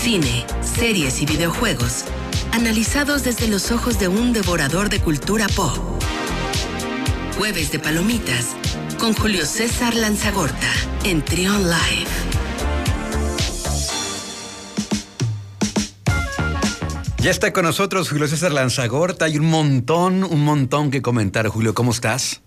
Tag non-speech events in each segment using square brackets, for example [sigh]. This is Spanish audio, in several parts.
cine, series y videojuegos, analizados desde los ojos de un devorador de cultura pop. Jueves de Palomitas con Julio César Lanzagorta en Trion Live. Ya está con nosotros Julio César Lanzagorta. Hay un montón, un montón que comentar. Julio, ¿cómo estás?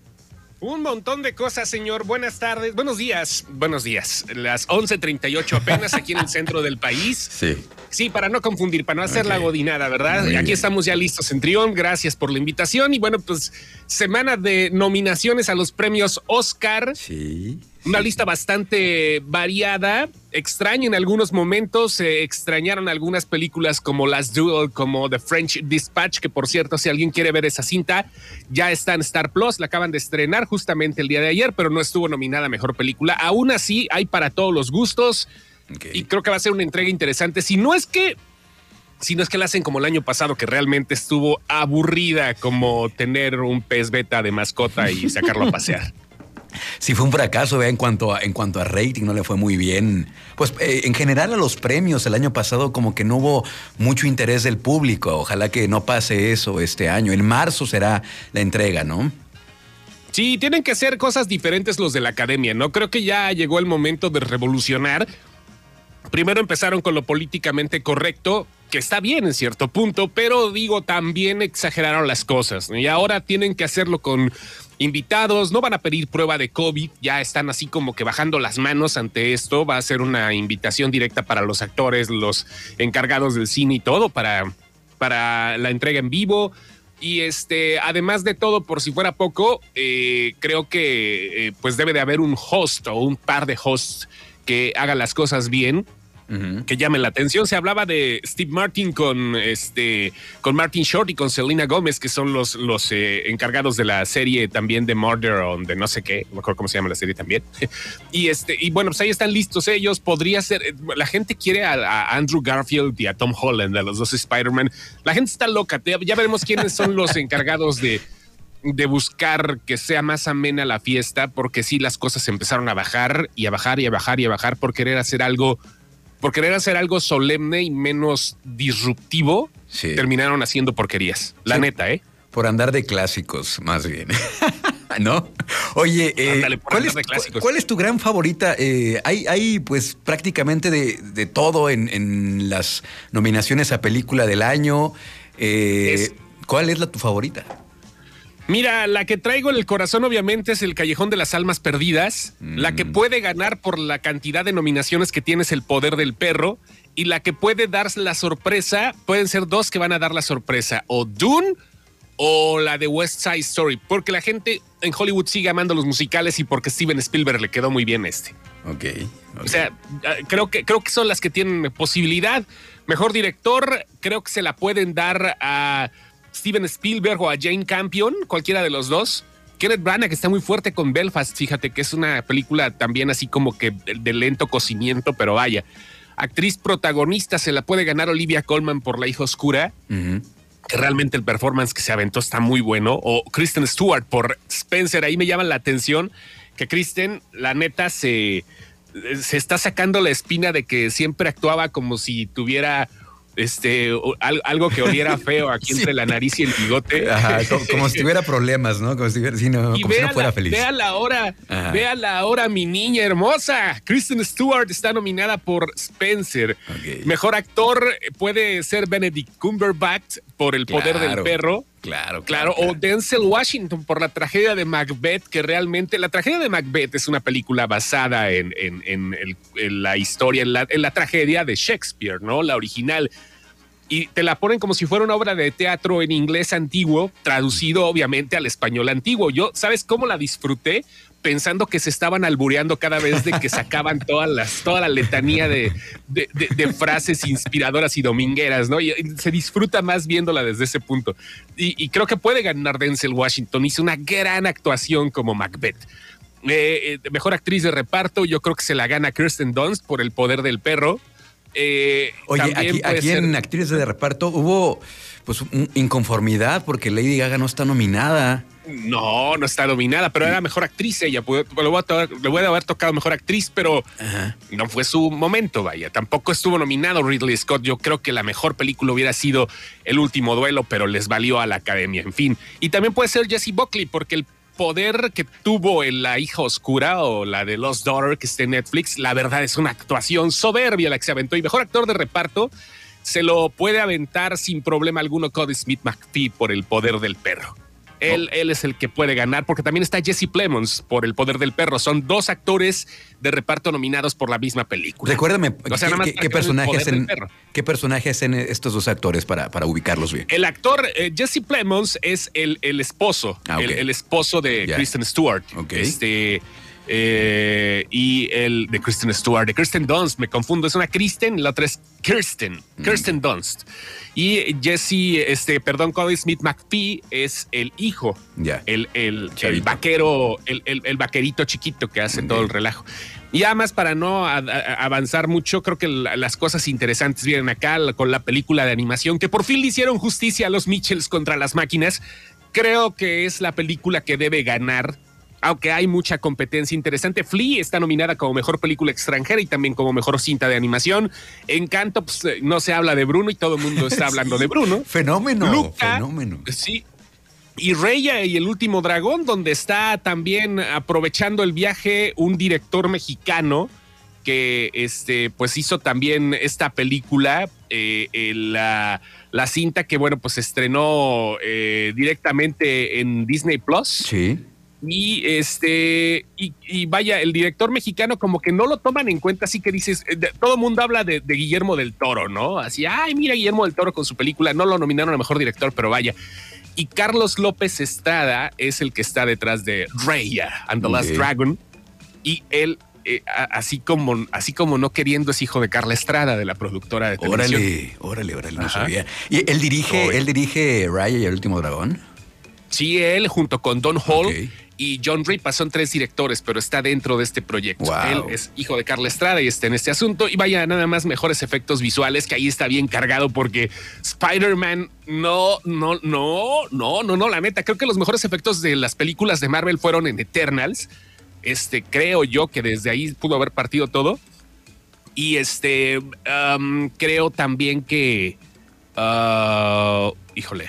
Un montón de cosas, señor. Buenas tardes, buenos días, buenos días. Las 11:38 apenas aquí en el centro del país. [laughs] Sí. Sí, para no confundir, para no hacer la godinada, ¿verdad? aquí estamos ya listos en Trión. Gracias por la invitación. Y bueno, pues semana de nominaciones a los premios Oscar. Sí. Una lista bastante variada, extraña en algunos momentos, se extrañaron algunas películas como Las Duel, como The French Dispatch, que por cierto, si alguien quiere ver esa cinta, ya está en Star Plus, la acaban de estrenar justamente el día de ayer, pero no estuvo nominada a Mejor Película. Aún así, hay para todos los gustos y creo que va a ser una entrega interesante. Si no es que si no es que la hacen como el año pasado, que realmente estuvo aburrida como tener un pez beta de mascota y sacarlo a [laughs] pasear. Sí, fue un fracaso, en cuanto a, en cuanto a rating, no le fue muy bien. Pues eh, en general a los premios el año pasado como que no hubo mucho interés del público. Ojalá que no pase eso este año. En marzo será la entrega, ¿no? Sí, tienen que hacer cosas diferentes los de la academia, ¿no? Creo que ya llegó el momento de revolucionar. Primero empezaron con lo políticamente correcto, que está bien en cierto punto, pero digo, también exageraron las cosas. Y ahora tienen que hacerlo con invitados, no van a pedir prueba de COVID, ya están así como que bajando las manos ante esto, va a ser una invitación directa para los actores, los encargados del cine y todo para, para la entrega en vivo. Y este, además de todo, por si fuera poco, eh, creo que eh, pues debe de haber un host o un par de hosts que hagan las cosas bien que llamen la atención. Se hablaba de Steve Martin con este con Martin Short y con Selena Gómez, que son los, los eh, encargados de la serie también de Murder on de no sé qué, mejor cómo se llama la serie también. [laughs] y este, y bueno, pues ahí están listos ellos. Podría ser, eh, la gente quiere a, Andrew Garfield y a Tom Holland, a los dos Spider-Man. La gente está loca. Ya veremos quiénes son los [laughs] encargados de de buscar que sea más amena la fiesta, porque sí, las cosas empezaron a bajar y a bajar y a bajar y a bajar por querer hacer algo por querer hacer algo solemne y menos disruptivo, terminaron haciendo porquerías. La neta, ¿eh? Por andar de clásicos, más bien. [laughs] ¿No? Oye, eh, ¿cuál, es, tu gran favorita? Eh, hay, hay, pues, prácticamente de, todo en, las nominaciones a película del año. Eh, ¿Cuál es la tu favorita? Mira, la que traigo en el corazón obviamente es el Callejón de las Almas Perdidas. La que mm. puede ganar por la cantidad de nominaciones que tiene es El Poder del Perro. Y la que puede dar la sorpresa, pueden ser dos que van a dar la sorpresa. O Dune o la de West Side Story. Porque la gente en Hollywood sigue amando los musicales y porque Steven Spielberg le quedó muy bien este. Ok. O sea, ah, creo que, creo que son las que tienen posibilidad. Mejor director, creo que se la pueden dar a Steven Spielberg o a Jane Campion, cualquiera de los dos. Kenneth Branagh está muy fuerte con Belfast, fíjate que es una película también así como que de lento cocimiento, pero vaya. Actriz protagonista se la puede ganar Olivia Colman por La hija oscura, que realmente el performance que se aventó está muy bueno, o Kristen Stewart por Spencer, ahí me llama la atención que Kristen, la neta, se, se está sacando la espina de que siempre actuaba como si tuviera este, algo que oliera [laughs] feo aquí entre la nariz y el bigote. como, si tuviera problemas, ¿no? Como si, no, fuera feliz. Véala ahora, véala ahora, mi niña hermosa. Kristen Stewart está nominada por Spencer. Mejor actor puede ser Benedict Cumberbatch por El Poder del Perro. Claro, claro, O Denzel Washington por la tragedia de Macbeth, que realmente la tragedia de Macbeth es una película basada en, la historia, en la, en la tragedia de Shakespeare, ¿no? La original y te la ponen como si fuera una obra de teatro en inglés antiguo, traducido obviamente al español antiguo. Yo, ¿sabes cómo la disfruté? Pensando que se estaban albureando cada vez de que sacaban todas las, toda la letanía de, frases inspiradoras y domingueras, ¿no? Y, se disfruta más viéndola desde ese punto. Y, creo que puede ganar Denzel Washington. Hizo una gran actuación como Macbeth. Eh, eh, mejor actriz de reparto, yo creo que se la gana Kirsten Dunst por El Poder del Perro. Eh, Oye, aquí, aquí en actrices de reparto hubo pues inconformidad porque Lady Gaga no está nominada. No, no está nominada, pero era mejor actriz ella. Le voy, a, haber tocado mejor actriz, pero no fue su momento, vaya. Tampoco estuvo nominado Ridley Scott. Yo creo que la mejor película hubiera sido El último duelo, pero les valió a la academia, en fin. Y también puede ser Jesse Buckley, porque el poder que tuvo en La hija oscura o la de Lost Daughter que está en Netflix, la verdad es una actuación soberbia la que se aventó. Y mejor actor de reparto se lo puede aventar sin problema alguno Cody Smith McPhee por el poder del perro. Él, él, es el que puede ganar, porque también está Jesse Plemons por El Poder del Perro. Son dos actores de reparto nominados por la misma película. Recuérdame, ¿qué, personajes en, ¿qué personajes en estos dos actores para, para ubicarlos bien? El actor eh, Jesse Plemons es el, el esposo, ah, el, esposo de Kristen Stewart. Este eh, y el de Kristen Stewart, de Kristen Dunst, me confundo, es una Kristen, la otra es Kirsten, mm. Kirsten Dunst. Y Jesse, este, perdón, Cody Smith McPhee es el hijo, el, el, vaquero, el, el, vaquerito chiquito que hace todo el relajo. Y además, para no avanzar mucho, creo que las cosas interesantes vienen acá con la película de animación, que por fin le hicieron justicia a los Mitchells contra las máquinas. Creo que es la película que debe ganar aunque hay mucha competencia interesante. Flea está nominada como mejor película extranjera y también como mejor cinta de animación. Encanto, pues eh, no se habla de Bruno y todo el mundo está [laughs] hablando de Bruno. Fenómeno. fenómeno. Sí. Y Reya y el último dragón, donde está también aprovechando el viaje un director mexicano que este, pues hizo también esta película, eh, la, cinta que bueno, pues estrenó eh, directamente en Disney Plus. Sí y este, y, vaya, el director mexicano como que no lo toman en cuenta, así que dices, eh, todo el mundo habla de, Guillermo del Toro, ¿no? Así, ay, mira Guillermo del Toro con su película, no lo nominaron a mejor director, pero vaya. Y Carlos López Estrada es el que está detrás de Raya and the Last Dragon. Y él, eh, así, como, así como no queriendo, es hijo de Carla Estrada, de la productora de televisión. Órale, órale, órale, no sabía. ¿Y él dirige, él dirige Raya y el último dragón? Sí, él junto con Don Hall y John Ripa son tres directores, pero está dentro de este proyecto. Él es hijo de Carla Estrada y está en este asunto. Y vaya, nada más mejores efectos visuales, que ahí está bien cargado porque Spider-Man no, no, no, no, no, no, la neta, creo que los mejores efectos de las películas de Marvel fueron en Eternals. Este, creo yo que desde ahí pudo haber partido todo. Y este, creo también que, uh, híjole,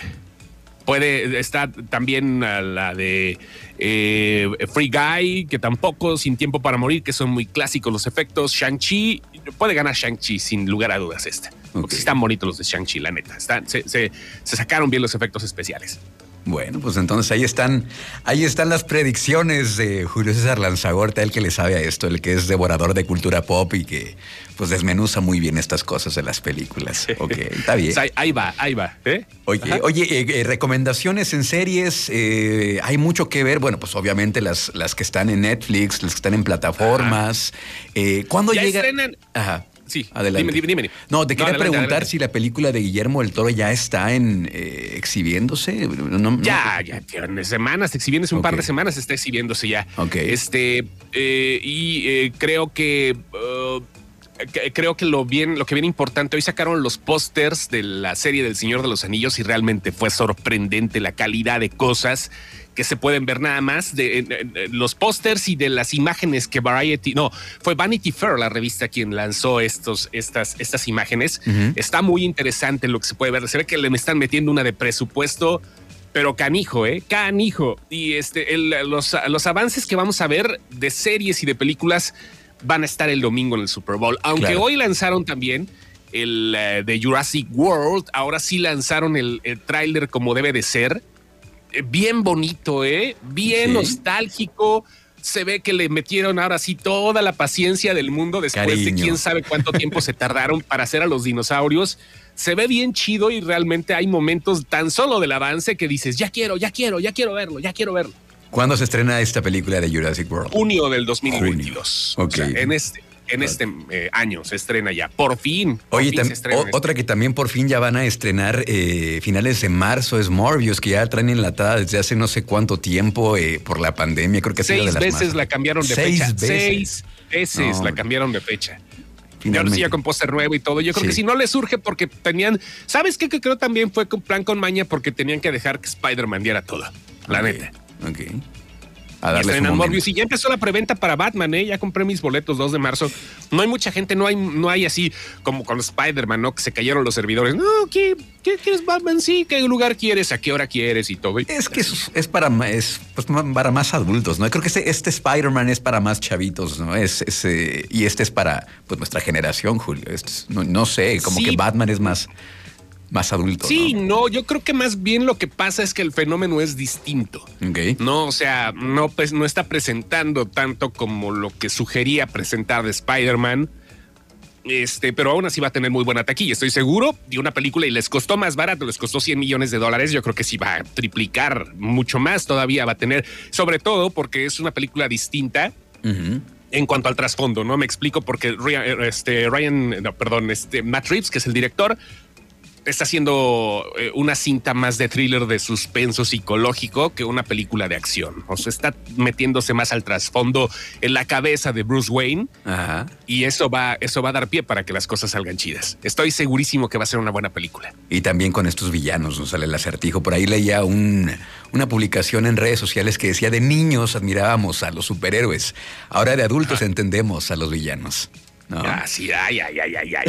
puede estar también la de eh, Free Guy, que tampoco, Sin Tiempo para Morir, que son muy clásicos los efectos. Shang-Chi, puede ganar Shang-Chi sin lugar a dudas esta. Porque están bonitos los de Shang-Chi, la neta. Están, se, se, sacaron bien los efectos especiales. Bueno, pues entonces ahí están, ahí están las predicciones de Julio César Lanzagorta, el que le sabe a esto, el que es devorador de cultura pop y que pues desmenuza muy bien estas cosas de las películas. [laughs] Ok, está bien. Pues ahí va, ahí va. ¿eh? Oye, oye, eh, eh, recomendaciones en series, hay mucho que ver. Bueno, pues obviamente las, las que están en Netflix, las que están en plataformas. ¿Cuándo ya llega? Estrenan... Ajá. Sí, adelante. Dime, dime, No, te quería preguntar si la película de Guillermo del Toro ya está en eh, exhibiéndose. ya, ya tiene semanas, exhibiéndose un par de semanas, está exhibiéndose ya. Ok. Este, eh, y eh, creo que. creo que lo bien, lo que viene importante, hoy sacaron los pósters de la serie del Señor de los Anillos y realmente fue sorprendente la calidad de cosas que se pueden ver nada más de los pósters y de las imágenes que Variety, no, fue Vanity Fair la revista quien lanzó estos, estas, estas imágenes. Está muy interesante lo que se puede ver. Se ve que le están metiendo una de presupuesto, pero canijo, ¿eh? Canijo. Y este, los, los avances que vamos a ver de series y de películas van a estar el domingo en el Super Bowl. Aunque hoy lanzaron también el eh, de Jurassic World, ahora sí lanzaron el, el tráiler como debe de ser bien bonito, ¿eh? Bien nostálgico. Se ve que le metieron ahora sí toda la paciencia del mundo después de quién sabe cuánto tiempo se tardaron para hacer a los dinosaurios. Se ve bien chido y realmente hay momentos tan solo del avance que dices, ya quiero, ya quiero, ya quiero verlo, ya quiero verlo. ¿Cuándo se estrena esta película de Jurassic World? Junio del 2022. Ok. en este en este eh, año se estrena ya, por fin. Oye, otra que también por fin ya van a estrenar eh, finales de marzo es Morbius, que ya traen enlatada desde hace no sé cuánto tiempo eh, por la pandemia. Creo que seis de las veces la cambiaron de fecha. Seis veces la cambiaron de fecha. Y ahora sí ya con póster nuevo y todo. Yo creo que si no le surge porque tenían. ¿Sabes qué? Que creo también fue con plan con maña porque tenían que dejar que Spider-Man diera todo. La neta. Ok a darle Morbius y ya empezó la preventa para Batman, ¿eh? Ya compré mis boletos 2 de marzo. No hay mucha gente, no hay, no hay así como con Spider-Man, ¿no? Que se cayeron los servidores. No, ¿qué, qué quieres Batman? Sí, ¿qué lugar quieres? ¿A qué hora quieres? Y todo. Es que es, para, es, pues, para más adultos, ¿no? Creo que este, este Spider-Man es para más chavitos, ¿no? Es, eh, y este es para pues nuestra generación, Julio. no, sé, como que Batman es más más adulto. Sí, ¿no? yo creo que más bien lo que pasa es que el fenómeno es distinto. No, o sea, no, pues, no está presentando tanto como lo que sugería presentar de Spider-Man. Este, pero aún así va a tener muy buena taquilla, estoy seguro, de una película y les costó más barato, les costó 100 millones de dólares, yo creo que sí va a triplicar mucho más todavía, va a tener, sobre todo porque es una película distinta. En cuanto al trasfondo, ¿no? Me explico porque Ryan, este, Ryan no, perdón, este, Matt Reeves, que es el director, está haciendo eh, una cinta más de thriller de suspenso psicológico que una película de acción. O sea, está metiéndose más al trasfondo en la cabeza de Bruce Wayne. Y eso va, eso va a dar pie para que las cosas salgan chidas. Estoy segurísimo que va a ser una buena película. Y también con estos villanos, ¿no? Sale el acertijo. Por ahí leía una publicación en redes sociales que decía de niños admirábamos a los superhéroes. Ahora de adultos entendemos a los villanos. Ah, sí, ay, ay, ay, ay, ay.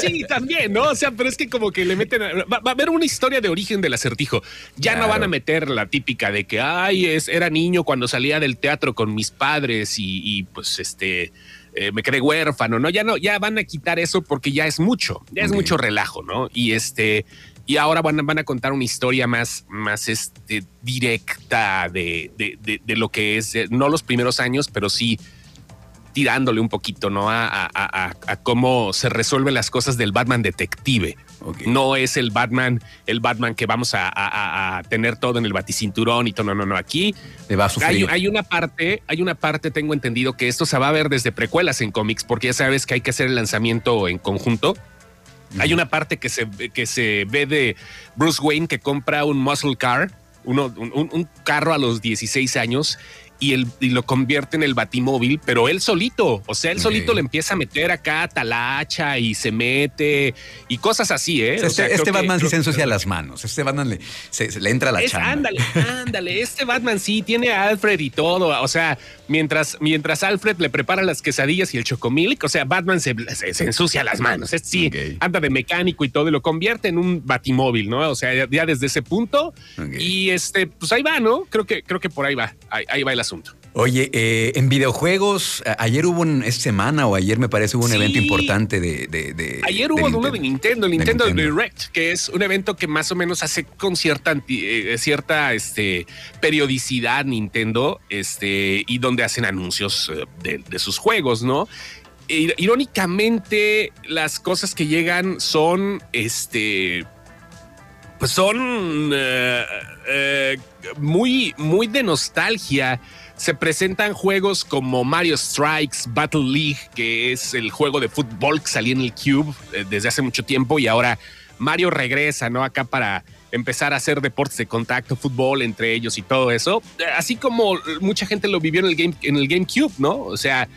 sí, también, ¿no? O sea, pero es que como que le meten. va, a haber una historia de origen del acertijo. Ya no van a meter la típica de que, ay, es, era niño cuando salía del teatro con mis padres y, pues este. Eh, me quedé huérfano, ¿no? Ya no, ya van a quitar eso porque ya es mucho, ya es mucho relajo, ¿no? Y este, y ahora van, van a contar una historia más, más este, directa de, de, de, lo que es, eh, no los primeros años, pero sí tirándole un poquito, ¿no? A, cómo se resuelven las cosas del Batman detective. No es el Batman, el Batman que vamos a, tener todo en el baticinturón y todo. No, no, no. Aquí Hay, una parte, hay una parte, tengo entendido que esto se va a ver desde precuelas en cómics, porque ya sabes que hay que hacer el lanzamiento en conjunto. Hay una parte que se, que se ve de Bruce Wayne que compra un muscle car, uno, un, un carro a los 16 años y, el, y lo convierte en el batimóvil, pero él solito, o sea, él solito le empieza a meter acá talacha y se mete y cosas así, ¿eh? este, este Batman sí se ensucia las manos, este Batman le, se, le entra la es, Ándale, ándale, [laughs] este Batman sí tiene a Alfred y todo, o sea, mientras, mientras Alfred le prepara las quesadillas y el chocomilk, o sea, Batman se, se, ensucia las manos, es sí, anda de mecánico y todo y lo convierte en un batimóvil, ¿no? O sea, ya, desde ese punto y este, pues ahí va, ¿no? Creo que, creo que por ahí va, ahí, ahí va el Oye, eh, en videojuegos, ayer hubo un, esta semana o ayer me parece hubo un evento importante de, Ayer hubo uno de Nintendo, el Nintendo, Direct, que es un evento que más o menos hace con cierta, eh, cierta este, periodicidad Nintendo, este, y donde hacen anuncios eh, de, sus juegos, ¿no? Irónicamente, las cosas que llegan son, este, pues son muy, muy de nostalgia se presentan juegos como Mario Strikes, Battle League, que es el juego de fútbol que salía en el Cube eh, desde hace mucho tiempo y ahora Mario regresa, ¿no? Acá para empezar a hacer deportes de contacto, fútbol entre ellos y todo eso. Así como mucha gente lo vivió en el, game, en el GameCube, ¿no? O sea,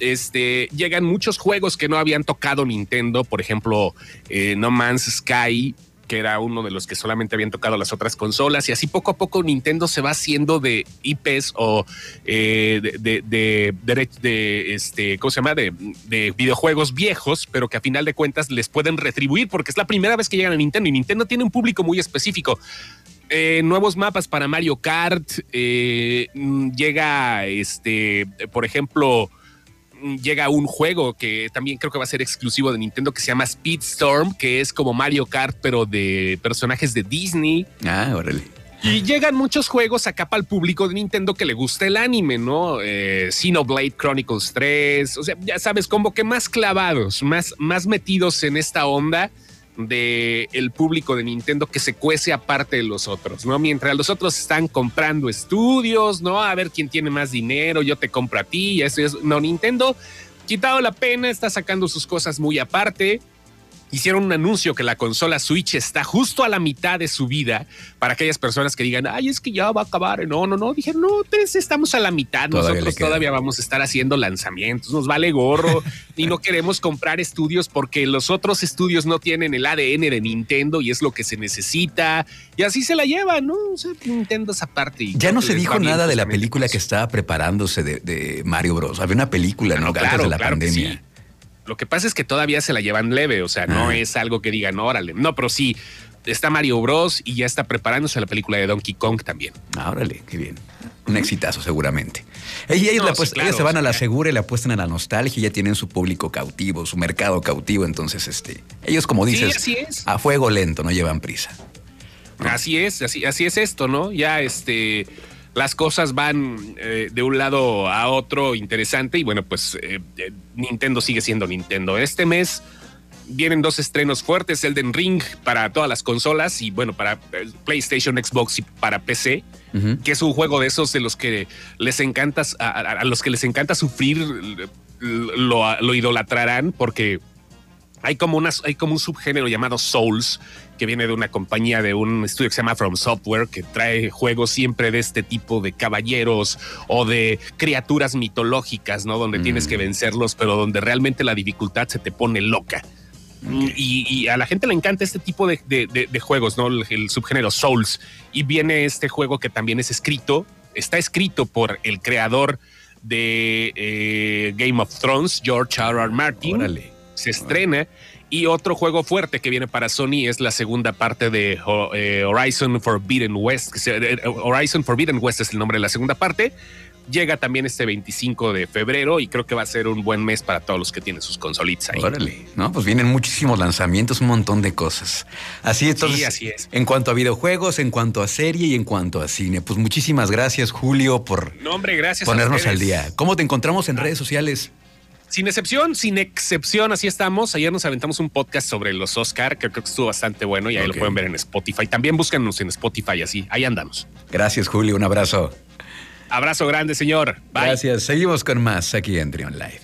este, llegan muchos juegos que no habían tocado Nintendo, por ejemplo, eh, No Man's Sky, que era uno de los que solamente habían tocado las otras consolas y así poco a poco Nintendo se va haciendo de IPs o eh, de, de, de, este, ¿cómo se llama? De, videojuegos viejos, pero que a final de cuentas les pueden retribuir porque es la primera vez que llegan a Nintendo y Nintendo tiene un público muy específico. Eh, nuevos mapas para Mario Kart, eh, mm, llega, este, por ejemplo, llega un juego que también creo que va a ser exclusivo de Nintendo que se llama Speedstorm, que es como Mario Kart, pero de personajes de Disney. Ah, órale. Y llegan muchos juegos acá para el público de Nintendo que le gusta el anime, ¿no? Eh, Xenoblade Chronicles 3, o sea, ya sabes, como que más clavados, más, más metidos en esta onda de el público de Nintendo que se cuece aparte de los otros, ¿no? Mientras los otros están comprando estudios, ¿no? A ver quién tiene más dinero, yo te compro a ti, eso es, no, Nintendo, quitado la pena, está sacando sus cosas muy aparte. Hicieron un anuncio que la consola Switch está justo a la mitad de su vida para aquellas personas que digan, ay, es que ya va a acabar. No, no, no. Dije, no, pues estamos a la mitad. Nosotros todavía vamos a estar haciendo lanzamientos. Nos vale gorro y no [laughs] queremos comprar estudios porque los otros estudios no tienen el ADN de Nintendo y es lo que se necesita. Y así se la lleva, ¿no? O sea, Nintendo esa parte. ya no se dijo nada de la película que estaba preparándose de, Mario Bros. Había una película, ¿no? Antes de la pandemia. Lo que pasa es que todavía se la llevan leve, o sea, no ah. es algo que digan, órale. No, pero sí, está Mario Bros. y ya está preparándose la película de Donkey Kong también. Ah, órale, qué bien. Un exitazo, seguramente. Y ellos, se van a la segura y le apuestan a la nostalgia y ya tienen su público cautivo, su mercado cautivo. Entonces, este, ellos, como dices, a fuego lento, no llevan prisa. Así es, así, así es esto, ¿no? Ya este las cosas van eh, de un lado a otro interesante y bueno, pues eh, eh, Nintendo sigue siendo Nintendo. Este mes vienen dos estrenos fuertes, Elden Ring para todas las consolas y bueno, para PlayStation, Xbox y para PC, que es un juego de esos de los que les encanta, a, los que les encanta sufrir, lo, lo idolatrarán porque hay como, una, hay como un subgénero llamado Souls, que viene de una compañía de un estudio que se llama From Software, que trae juegos siempre de este tipo de caballeros o de criaturas mitológicas, ¿no? Donde tienes que mm. vencerlos, pero donde realmente la dificultad se te pone loca. Y, a la gente le encanta este tipo de, juegos, ¿no? El, subgénero Souls. Y viene este juego que también es escrito, está escrito por el creador de eh, Game of Thrones, George R. R. Martin. Se estrena y otro juego fuerte que viene para Sony es la segunda parte de eh, Horizon Forbidden West. Eh, Horizon Forbidden West es el nombre de la segunda parte. Llega también este 25 de febrero y creo que va a ser un buen mes para todos los que tienen sus consolitas ahí. Órale, ¿no? Pues vienen muchísimos lanzamientos, un montón de cosas. Así entonces, sí, así es. En cuanto a videojuegos, en cuanto a serie y en cuanto a cine. Pues muchísimas gracias, Julio, por ponernos al día. ¿Cómo te encontramos en redes sociales? Sin excepción, sin excepción, así estamos. Ayer nos aventamos un podcast sobre los Oscar, que creo que estuvo bastante bueno y ahí lo pueden ver en Spotify. También búscanos en Spotify, así, ahí andamos. Gracias, Julio, un abrazo. Abrazo grande, señor. Bye. Gracias. Seguimos con más aquí en Trion Live.